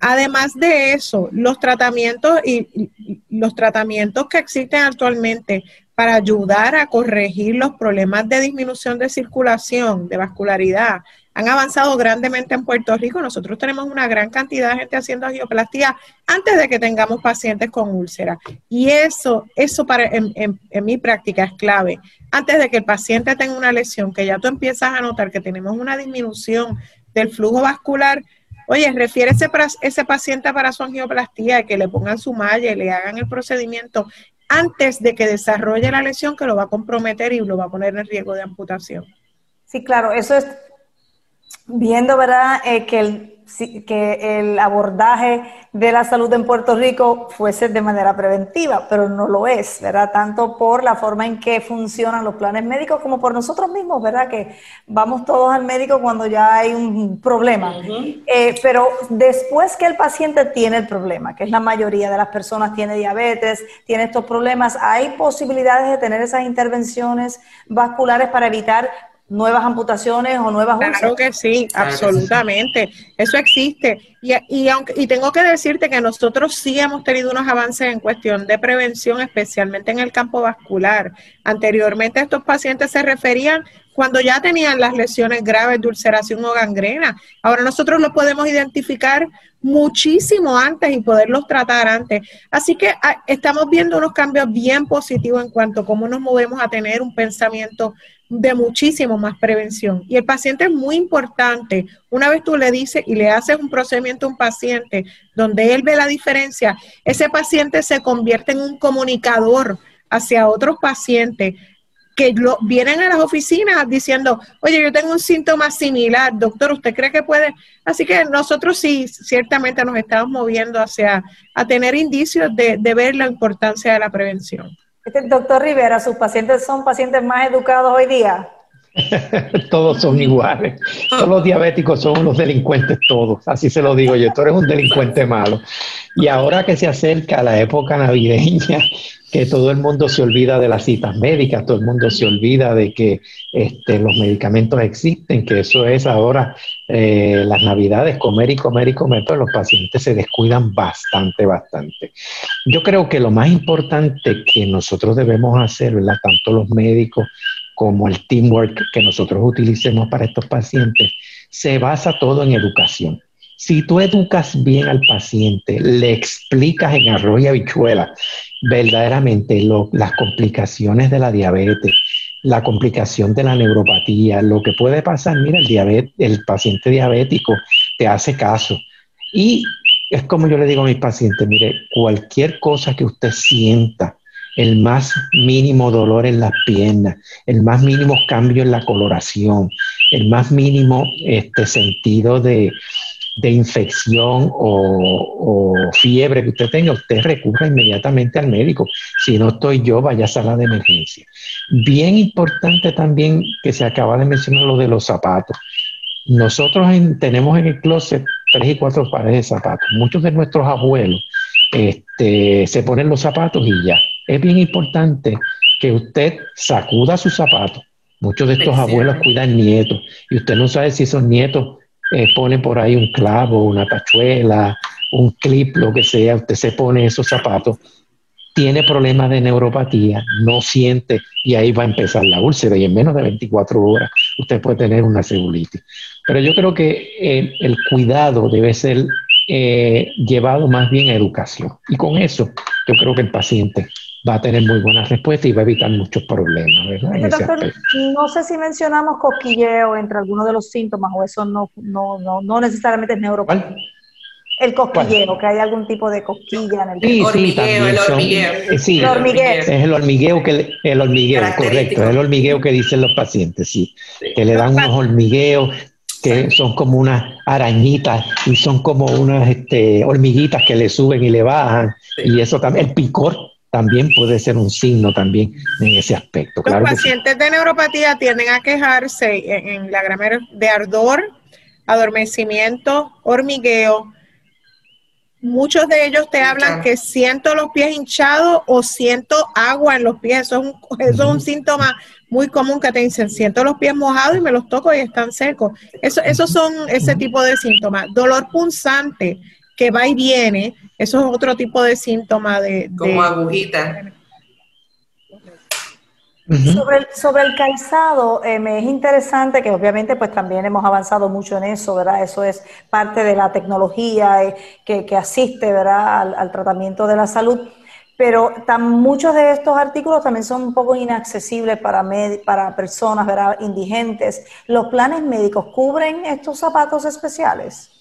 Speaker 3: Además de eso, los tratamientos y, los tratamientos que existen actualmente para ayudar a corregir los problemas de disminución de circulación, de vascularidad, han avanzado grandemente en Puerto Rico. Nosotros tenemos una gran cantidad de gente haciendo angioplastía antes de que tengamos pacientes con úlcera. Y eso, eso para, en, en, mi práctica es clave. Antes de que el paciente tenga una lesión, que ya tú empiezas a notar que tenemos una disminución del flujo vascular, oye, refiere ese, ese paciente para su angioplastía y que le pongan su malla y le hagan el procedimiento antes de que desarrolle la lesión que lo va a comprometer y lo va a poner en riesgo de amputación.
Speaker 1: Sí, claro, eso es viendo, ¿verdad?, eh, que, el, que el abordaje de la salud en Puerto Rico fuese de manera preventiva, pero no lo es, ¿verdad? Tanto por la forma en que funcionan los planes médicos como por nosotros mismos, ¿verdad? Que vamos todos al médico cuando ya hay un problema. Eh, pero después que el paciente tiene el problema, que es la mayoría de las personas tiene diabetes, tiene estos problemas, hay posibilidades de tener esas intervenciones vasculares para evitar nuevas amputaciones o nuevas
Speaker 3: Claro que sí, absolutamente. Eso existe. Y, y, aunque, y tengo que decirte que nosotros sí hemos tenido unos avances en cuestión de prevención, especialmente en el campo vascular. Anteriormente estos pacientes se referían cuando ya tenían las lesiones graves de ulceración o gangrena. Ahora nosotros lo podemos identificar muchísimo antes y poderlos tratar antes. Así que ah, estamos viendo unos cambios bien positivos en cuanto a cómo nos movemos a tener un pensamiento de muchísimo más prevención. Y el paciente es muy importante. Una vez tú le dices y le haces un procedimiento a un paciente donde él ve la diferencia, ese paciente se convierte en un comunicador hacia otros pacientes. que lo, vienen a las oficinas diciendo, oye, yo tengo un síntoma similar, doctor, ¿usted cree que puede? Así que nosotros sí, ciertamente nos estamos moviendo hacia a tener indicios de, de ver la importancia de la prevención.
Speaker 1: Este, doctor Rivera, ¿sus pacientes son pacientes más educados hoy día?
Speaker 2: todos son iguales. Todos los diabéticos son unos delincuentes todos. Así se lo digo yo. Tú eres un delincuente malo. Y ahora que se acerca la época navideña, que todo el mundo se olvida de las citas médicas, todo el mundo se olvida de que este, los medicamentos existen, que eso es ahora eh, las navidades, comer y comer y comer, pero los pacientes se descuidan bastante, bastante. Yo creo que lo más importante que nosotros debemos hacer, tanto los médicos como el teamwork que nosotros utilicemos para estos pacientes, se basa todo en educación. Si tú educas bien al paciente, le explicas en arroz y habichuela verdaderamente las complicaciones de la diabetes, la complicación de la neuropatía, lo que puede pasar, mira, el, el paciente diabético te hace caso. Y es como yo le digo a mis pacientes, mire, cualquier cosa que usted sienta, el más mínimo dolor en las piernas, el más mínimo cambio en la coloración, el más mínimo este, sentido de, infección o, fiebre que usted tenga, usted recurra inmediatamente al médico. Si no estoy yo, vaya a sala de emergencia. Bien importante también que se acaba de mencionar lo de los zapatos. Nosotros tenemos en el closet tres y cuatro pares de zapatos. Muchos de nuestros abuelos este, se ponen los zapatos y ya es bien importante que usted sacuda sus zapatos. Muchos de estos abuelos cuidan nietos y usted no sabe si esos nietos eh, ponen por ahí un clavo, una tachuela, un clip, lo que sea. Usted se pone esos zapatos, tiene problemas de neuropatía, no siente y ahí va a empezar la úlcera y en menos de 24 horas usted puede tener una celulitis. Pero yo creo que eh, el cuidado debe ser eh, llevado más bien a educación y con eso yo creo que el paciente va a tener muy buena respuesta y va a evitar muchos problemas.
Speaker 1: ¿verdad? no sé si mencionamos cosquilleo entre algunos de los síntomas o eso no, no, no, no necesariamente es neuropático. El cosquilleo, que hay algún tipo de cosquilla en el
Speaker 2: sí, hormigueo, el hormigueo. Eh, sí, el hormigueo. Es el hormigueo que el hormigueo, correcto, es el hormigueo que dicen los pacientes, sí, que le dan unos hormigueos que son como unas arañitas y son como unas este, hormiguitas que le suben y le bajan y eso también, el picor también puede ser un signo también en ese aspecto.
Speaker 3: Los pacientes de neuropatía tienden a quejarse en, la gramática de ardor, adormecimiento, hormigueo. Muchos de ellos te hablan que siento los pies hinchados o siento agua en los pies. Eso es un, eso es un síntoma muy común que te dicen, siento los pies mojados y me los toco y están secos. Eso, esos son ese tipo de síntomas. Dolor punzante que va y viene, eso es otro tipo de síntoma de...
Speaker 4: Como agujita.
Speaker 1: Sobre el, sobre el calzado, eh, me es interesante que obviamente pues también hemos avanzado mucho en eso, ¿verdad? Eso es parte de la tecnología eh, que, asiste, ¿verdad? Al, tratamiento de la salud, pero tan, muchos de estos artículos también son un poco inaccesibles para, para personas, ¿verdad? Indigentes. ¿Los planes médicos cubren estos zapatos especiales?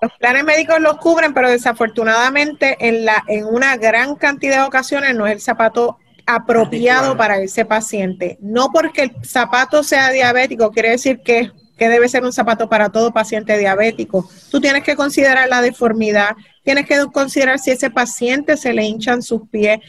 Speaker 3: Los planes médicos los cubren, pero desafortunadamente en, la, en una gran cantidad de ocasiones no es el zapato apropiado para ese paciente. No porque el zapato sea diabético, quiere decir que, que debe ser un zapato para todo paciente diabético. Tú tienes que considerar la deformidad, tienes que considerar si ese paciente se le hinchan sus pies,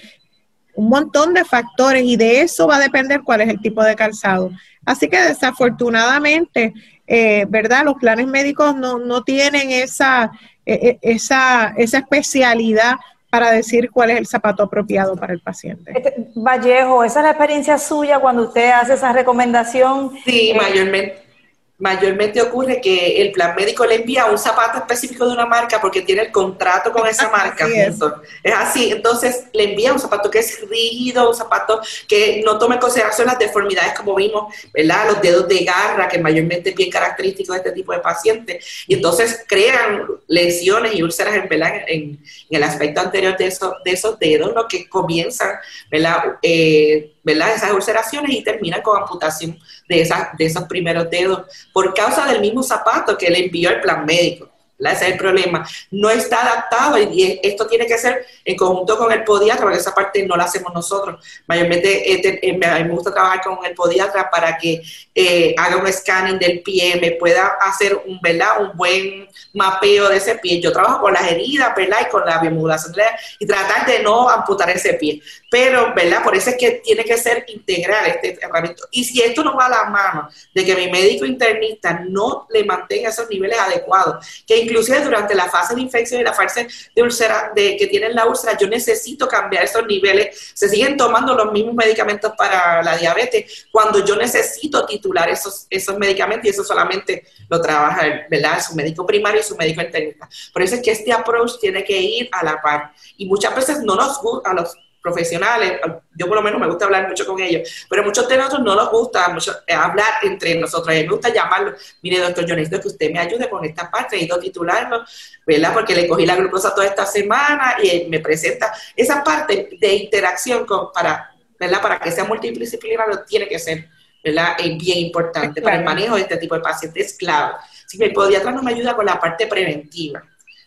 Speaker 3: un montón de factores y de eso va a depender cuál es el tipo de calzado. Así que desafortunadamente eh, ¿verdad? Los planes médicos no, no tienen esa, e, e, esa, esa especialidad para decir cuál es el zapato apropiado para el paciente.
Speaker 1: Este, Vallejo, ¿esa es la experiencia suya cuando usted hace esa recomendación?
Speaker 4: Sí, mayormente mayormente ocurre que el plan médico le envía un zapato específico de una marca porque tiene el contrato con esa marca. es. así, entonces le envía un zapato que es rígido, un zapato que no toma en consideración las deformidades como vimos, ¿verdad? Los dedos de garra, que mayormente es bien característico de este tipo de pacientes, y entonces crean lesiones y úlceras en, en, el aspecto anterior de esos, de esos dedos, lo que comienzan, ¿verdad? Eh, ¿verdad? Esas ulceraciones y terminan con amputación de, esas, de esos primeros dedos por causa del mismo zapato que le envió el plan médico. ese es el problema. No está adaptado y esto tiene que ser en conjunto con el podiatra, porque esa parte no la hacemos nosotros. Mayormente este, eh, me gusta trabajar con el podiatra para que eh, haga un scanning del pie, me pueda hacer un, ¿verdad? un buen mapeo de ese pie. Yo trabajo con las heridas ¿verdad? y con la biomodulación y tratar de no amputar ese pie. Pero, ¿verdad? Por eso es que tiene que ser integral este tratamiento. Y si esto no va a la mano de que mi médico internista no le mantenga esos niveles adecuados, que inclusive durante la fase de infección y la fase de úlcera de, que tienen la úlcera, yo necesito cambiar esos niveles. Se siguen tomando los mismos medicamentos para la diabetes cuando yo necesito titular esos, esos medicamentos y eso solamente lo trabaja ¿verdad? su médico primario y su médico internista. Por eso es que este approach tiene que ir a la par. Y muchas veces no nos gusta, a los profesionales, yo por lo menos me gusta hablar mucho con ellos, pero muchos de nosotros no nos gusta mucho eh, hablar entre nosotros, a mí me gusta llamarlo, mire doctor, yo necesito que usted me ayude con esta parte, necesito titularlo, ¿verdad? Porque le cogí la glucosa toda esta semana y me presenta esa parte de interacción con, para, ¿verdad? Para que sea multidisciplinario tiene que ser, ¿verdad? Es bien importante para el manejo de este tipo de pacientes, es clave. Si el podiatra no me ayuda con la parte preventiva,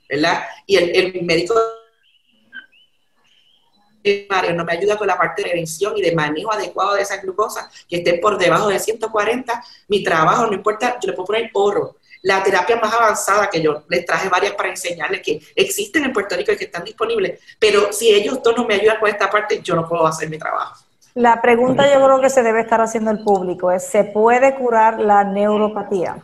Speaker 4: ¿verdad? Y el, el médico no me ayuda con la parte de prevención y de manejo adecuado de esa glucosa, que esté por debajo de 140, mi trabajo, no importa, yo le puedo poner oro. La terapia más avanzada que yo les traje varias para enseñarles que existen en Puerto Rico y que están disponibles, pero si ellos dos no me ayudan con esta parte, yo no puedo hacer mi trabajo.
Speaker 1: La pregunta yo creo que se debe estar haciendo el público es, ¿se puede curar la neuropatía?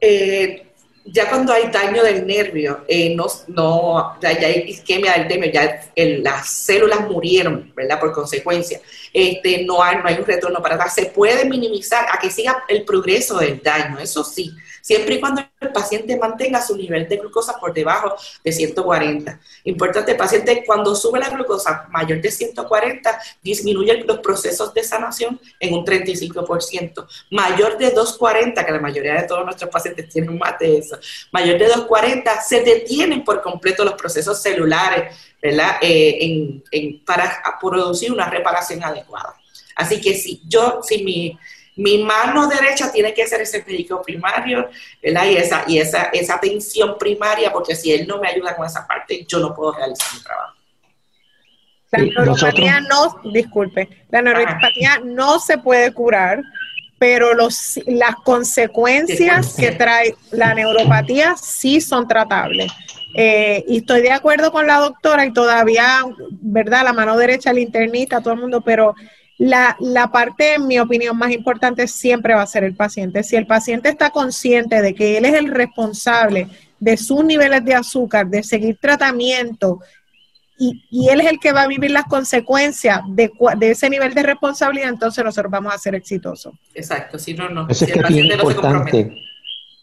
Speaker 4: Eh, ya cuando hay daño del nervio, eh, no, ya, hay isquemia del nervio, ya las células murieron, ¿verdad? Por consecuencia, este, no, hay, no hay un retorno para atrás. Se puede minimizar a que siga el progreso del daño, eso sí, siempre y cuando el paciente mantenga su nivel de glucosa por debajo de 140. Importante, paciente cuando sube la glucosa mayor de 140, disminuye los procesos de sanación en un 35%. Mayor de 240, que la mayoría de todos nuestros pacientes tienen más de eso, mayor de 240, se detienen por completo los procesos celulares, ¿verdad? Eh, para producir una reparación adecuada. Así que si yo, si mi mi mano derecha tiene que ser ese médico primario, ¿verdad? Y esa, y esa, esa atención primaria, porque si él no me ayuda con esa parte, yo no puedo realizar mi trabajo.
Speaker 3: La neuropatía no, disculpe, la neuropatía no se puede curar, pero los, las consecuencias que trae la neuropatía sí son tratables. Eh, y estoy de acuerdo con la doctora y todavía, ¿verdad? La mano derecha, el internista, todo el mundo, pero la, la, parte, en mi opinión, más importante siempre va a ser el paciente. Si el paciente está consciente de que él es el responsable de sus niveles de azúcar, de seguir tratamiento, y, y él es el que va a vivir las consecuencias de, de, ese nivel de responsabilidad, entonces nosotros vamos a ser exitosos.
Speaker 4: Exacto, si no, no.
Speaker 2: si el paciente no se compromete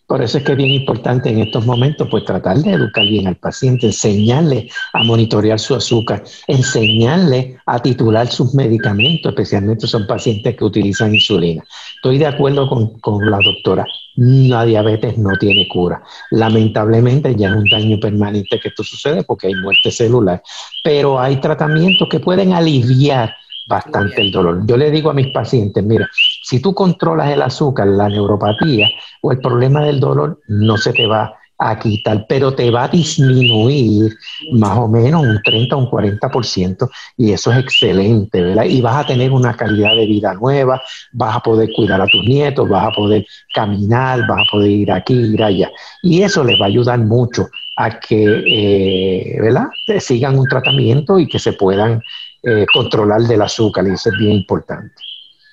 Speaker 2: por eso es que es bien importante en estos momentos, pues tratar de educar bien al paciente, enseñarle a monitorear su azúcar, enseñarle a titular sus medicamentos, especialmente son pacientes que utilizan insulina. Estoy de acuerdo con, con la doctora, la diabetes no tiene cura. Lamentablemente ya es un daño permanente que esto sucede porque hay muerte celular, pero hay tratamientos que pueden aliviar bastante el dolor. Yo le digo a mis pacientes, mira, si tú controlas el azúcar, la neuropatía o el problema del dolor, no se te va a quitar, pero te va a disminuir más o menos un 30 o un 40% y eso es excelente, ¿verdad? Y vas a tener una calidad de vida nueva, vas a poder cuidar a tus nietos, vas a poder caminar, vas a poder ir aquí, ir allá. Y eso les va a ayudar mucho a que, eh, ¿verdad? Sigan un tratamiento y que se puedan eh, controlar del azúcar y eso es bien importante.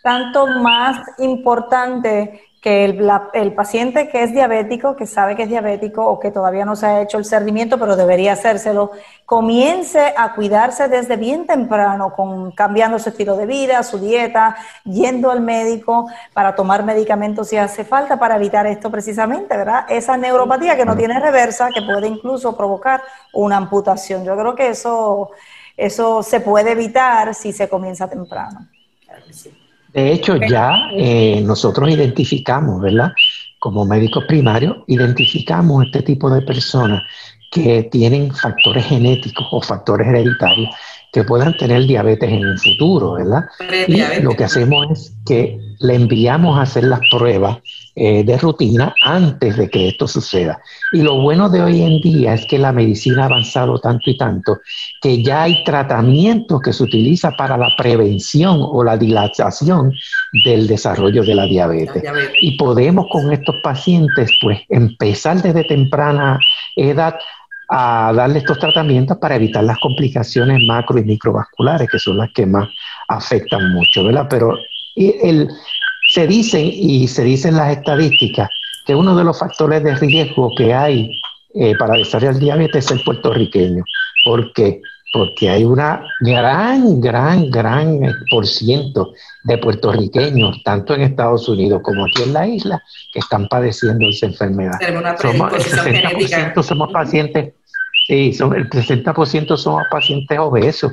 Speaker 1: Tanto más importante que el, el, paciente que es diabético, que sabe que es diabético o que todavía no se ha hecho el cernimiento, pero debería hacérselo, comience a cuidarse desde bien temprano, con, cambiando su estilo de vida, su dieta, yendo al médico para tomar medicamentos si hace falta para evitar esto precisamente, ¿verdad? Esa neuropatía que no tiene reversa, que puede incluso provocar una amputación. Yo creo que eso eso se puede evitar si se comienza temprano.
Speaker 2: De hecho, ya eh, nosotros identificamos, ¿verdad? Como médicos primarios, identificamos este tipo de personas que tienen factores genéticos o factores hereditarios que puedan tener diabetes en el futuro, ¿verdad? Y lo que hacemos es que le enviamos a hacer las pruebas eh, de rutina antes de que esto suceda. Y lo bueno de hoy en día es que la medicina ha avanzado tanto y tanto que ya hay tratamientos que se utiliza para la prevención o la dilatación del desarrollo de la diabetes. Y podemos con estos pacientes pues empezar desde temprana edad a darle estos tratamientos para evitar las complicaciones macro y microvasculares, que son las que más afectan mucho, ¿verdad? Pero el, se dicen y se dicen las estadísticas que uno de los factores de riesgo que hay eh, para desarrollar diabetes es el puertorriqueño. ¿Por qué? Porque hay una gran, gran, gran por ciento de puertorriqueños, tanto en Estados Unidos como aquí en la isla, que están padeciendo esa enfermedad. Somos, el 60% somos pacientes, sí, son, el 60% somos pacientes obesos,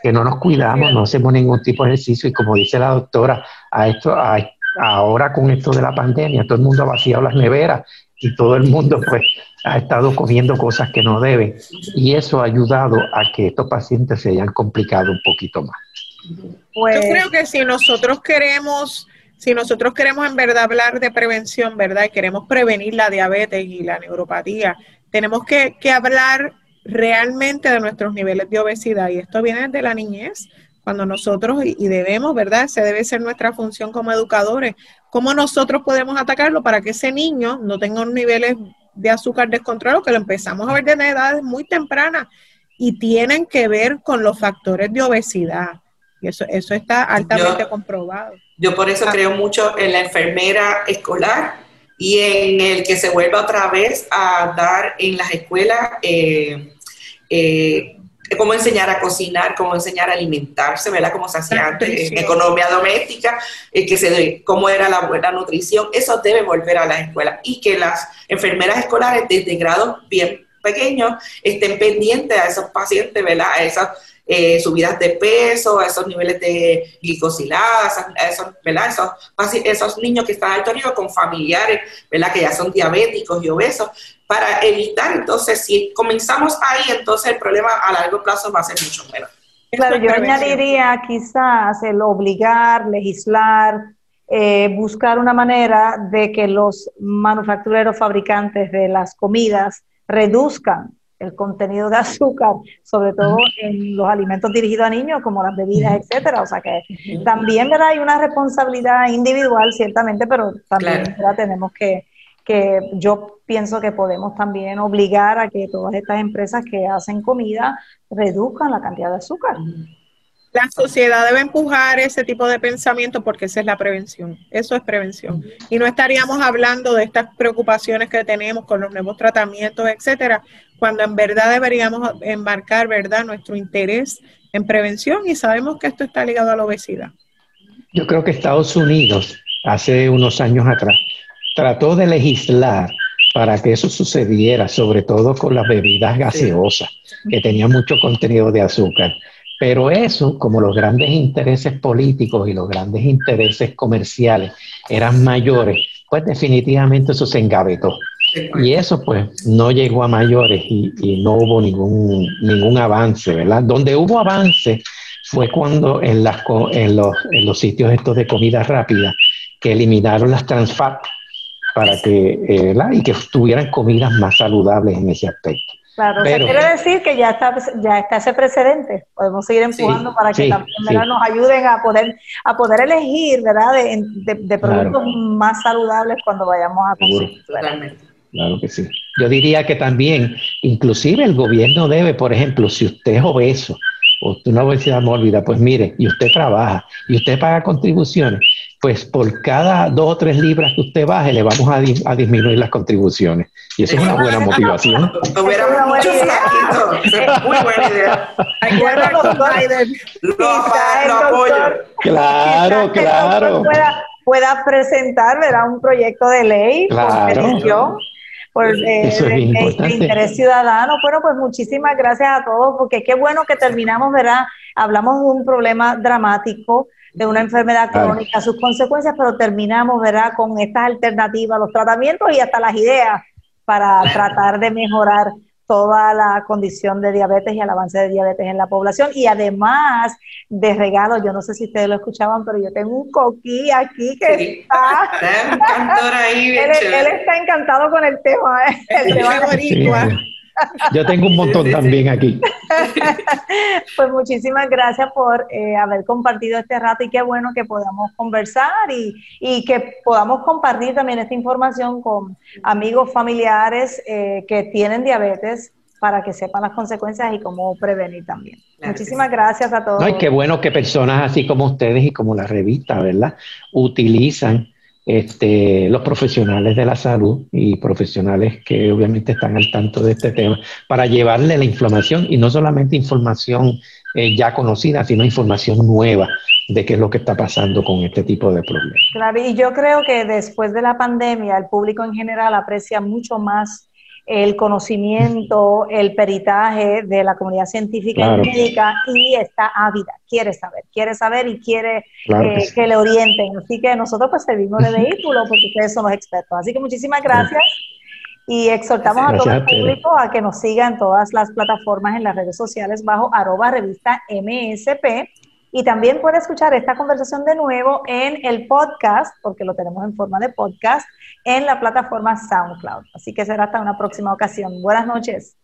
Speaker 2: que no nos cuidamos, no hacemos ningún tipo de ejercicio y como dice la doctora, a esto, a, ahora con esto de la pandemia, todo el mundo ha vaciado las neveras y todo el mundo pues ha estado comiendo cosas que no debe y eso ha ayudado a que estos pacientes se hayan complicado un poquito más.
Speaker 3: Pues, Yo creo que si nosotros queremos, si nosotros queremos en verdad hablar de prevención, ¿verdad? Y queremos prevenir la diabetes y la neuropatía, tenemos que, que hablar realmente de nuestros niveles de obesidad y esto viene de la niñez cuando nosotros, y debemos, ¿verdad? Se debe ser nuestra función como educadores, cómo nosotros podemos atacarlo para que ese niño no tenga unos niveles de azúcar descontrolados, que lo empezamos a ver desde edades muy tempranas y tienen que ver con los factores de obesidad. Y eso, eso está altamente comprobado.
Speaker 4: Yo por eso creo mucho en la enfermera escolar y en el que se vuelva otra vez a dar en las escuelas eh, eh, cómo enseñar a cocinar, cómo enseñar a alimentarse, ¿verdad? Como se hacía antes en economía doméstica, eh, que se, cómo era la buena nutrición, eso debe volver a las escuelas y que las enfermeras escolares desde grados bien pequeños estén pendientes a esos pacientes, ¿verdad? A esas eh, subidas de peso, a esos niveles de glicosiladas, a esos, ¿verdad? Esos, esos niños que están alto riesgo con familiares, ¿verdad? Que ya son diabéticos y obesos, para evitar, entonces, si comenzamos ahí, entonces el problema a largo plazo va a ser mucho menos.
Speaker 1: Claro, yo añadiría quizás el obligar, legislar, eh, buscar una manera de que los manufactureros fabricantes de las comidas reduzcan el contenido de azúcar, sobre todo en los alimentos dirigidos a niños, como las bebidas, etcétera. O sea que también ¿verdad? hay una responsabilidad individual, ciertamente, pero también tenemos que, que yo pienso que podemos también obligar a que todas estas empresas que hacen comida reduzcan la cantidad de azúcar.
Speaker 3: La sociedad debe empujar ese tipo de pensamiento porque esa es la prevención. Eso es prevención. Y no estaríamos hablando de estas preocupaciones que tenemos con los nuevos tratamientos, etcétera, cuando en verdad deberíamos embarcar, ¿verdad?, nuestro interés en prevención y sabemos que esto está ligado a la obesidad.
Speaker 2: Yo creo que Estados Unidos, hace unos años atrás, trató de legislar para que eso sucediera, sobre todo con las bebidas gaseosas, que tenían mucho contenido de azúcar. Pero eso, como los grandes intereses políticos y los grandes intereses comerciales eran mayores, pues definitivamente eso se engavetó. Y eso pues no llegó a mayores y, no hubo ningún, ningún avance, ¿verdad? Donde hubo avance fue cuando en, las, en, los, en los sitios estos de comida rápida que eliminaron las transfat para que, eh, y que tuvieran comidas más saludables en ese aspecto.
Speaker 1: Claro, Pero, quiere decir que ya está, ya está ese precedente. Podemos seguir empujando para que también nos ayuden a poder, a poder elegir ¿verdad? de, productos más saludables cuando vayamos a consumir.
Speaker 2: Claro que sí. Yo diría que también, inclusive el gobierno debe, por ejemplo, si usted es obeso o una obesidad mórbida, pues mire, y usted trabaja y usted paga contribuciones, pues por cada dos o tres libras que usted baje, le vamos a, disminuir las contribuciones. Y eso es una buena motivación.
Speaker 4: Tuviéramos muchos Muy buena idea.
Speaker 1: Lo apoyo.
Speaker 2: Claro, claro.
Speaker 1: Pueda, pueda presentar ¿verdad? un proyecto de ley
Speaker 2: claro.
Speaker 1: por eh, de, interés ciudadano. Bueno, pues muchísimas gracias a todos, porque qué bueno que terminamos, ¿verdad? Hablamos de un problema dramático de una enfermedad crónica, sus consecuencias, pero terminamos, ¿verdad?, con estas alternativas, los tratamientos y hasta las ideas para tratar de mejorar toda la condición de diabetes y el avance de diabetes en la población. Y además de regalo, yo no sé si ustedes lo escuchaban, pero yo tengo un coquí aquí que está...
Speaker 4: ahí,
Speaker 1: él, él, está encantado con el tema. ¿eh? El
Speaker 2: tema yo tengo un montón también aquí.
Speaker 1: pues muchísimas gracias por eh, haber compartido este rato y qué bueno que podamos conversar y, y que podamos compartir también esta información con amigos, familiares eh, que tienen diabetes para que sepan las consecuencias y cómo prevenir también. Muchísimas gracias a todos.
Speaker 2: No, y qué bueno que personas así como ustedes y como la revista, ¿verdad? Utilizan este, los profesionales de la salud y profesionales que obviamente están al tanto de este tema para llevarle la información y no solamente información eh, ya conocida, sino información nueva de qué es lo que está pasando con este tipo de problemas.
Speaker 1: Claro, y yo creo que después de la pandemia el público en general aprecia mucho más el conocimiento, el peritaje de la comunidad científica y médica y está ávida, quiere saber, quiere saber y quiere eh, que, le orienten. Así que nosotros pues servimos de vehículo porque ustedes son los expertos. Así que muchísimas gracias y exhortamos a todo el público a que nos siga en todas las plataformas, en las redes sociales bajo arroba revista MSP. Y también puede escuchar esta conversación de nuevo en el podcast, porque lo tenemos en forma de podcast, en la plataforma SoundCloud. Así que será hasta una próxima ocasión. Buenas noches.